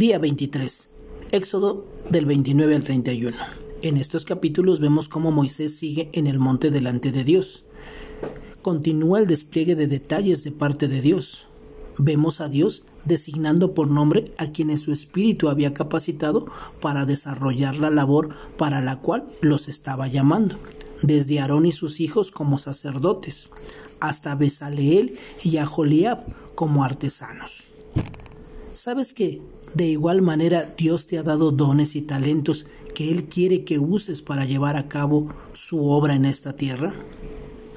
Día 23. Éxodo del 29 al 31. En estos capítulos vemos cómo Moisés sigue en el monte delante de Dios. Continúa el despliegue de detalles de parte de Dios. Vemos a Dios designando por nombre a quienes su espíritu había capacitado para desarrollar la labor para la cual los estaba llamando, desde Aarón y sus hijos como sacerdotes, hasta Besaleel y Aholiab como artesanos. ¿Sabes que de igual manera Dios te ha dado dones y talentos que Él quiere que uses para llevar a cabo su obra en esta tierra?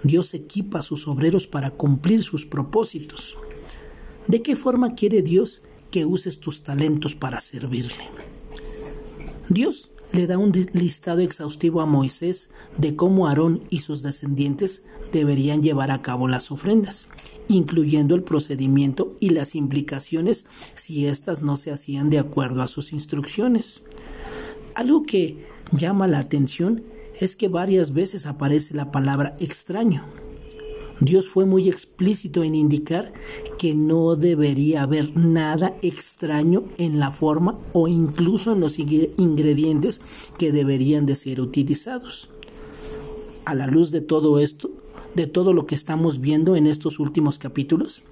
Dios equipa a sus obreros para cumplir sus propósitos. ¿De qué forma quiere Dios que uses tus talentos para servirle? Dios le da un listado exhaustivo a Moisés de cómo Aarón y sus descendientes deberían llevar a cabo las ofrendas, incluyendo el procedimiento y las implicaciones si éstas no se hacían de acuerdo a sus instrucciones. Algo que llama la atención es que varias veces aparece la palabra extraño Dios fue muy explícito en indicar que no debería haber nada extraño en la forma o incluso en los ingredientes que deberían de ser utilizados. A la luz de todo esto, de todo lo que estamos viendo en estos últimos capítulos,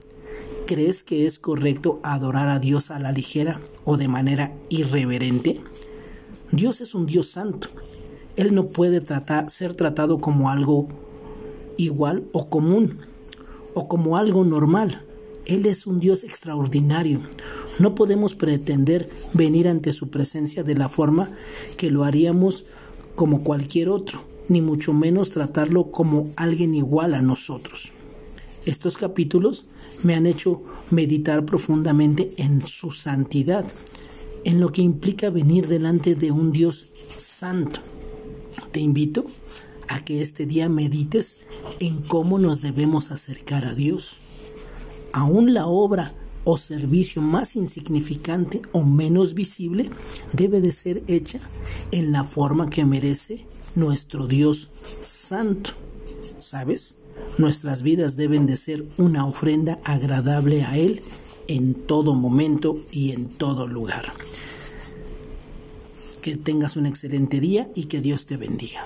¿crees que es correcto adorar a Dios a la ligera o de manera irreverente? Dios es un Dios santo. Él no puede ser tratado como algo igual o común o como algo normal. Él es un Dios extraordinario. No podemos pretender venir ante su presencia de la forma que lo haríamos como cualquier otro, ni mucho menos tratarlo como alguien igual a nosotros. Estos capítulos me han hecho meditar profundamente en su santidad, en lo que implica venir delante de un Dios santo. Te invito a que este día medites en cómo nos debemos acercar a Dios. Aún la obra o servicio más insignificante o menos visible debe de ser hecha en la forma que merece nuestro Dios santo. ¿Sabes? Nuestras vidas deben de ser una ofrenda agradable a Él en todo momento y en todo lugar. Que tengas un excelente día y que Dios te bendiga.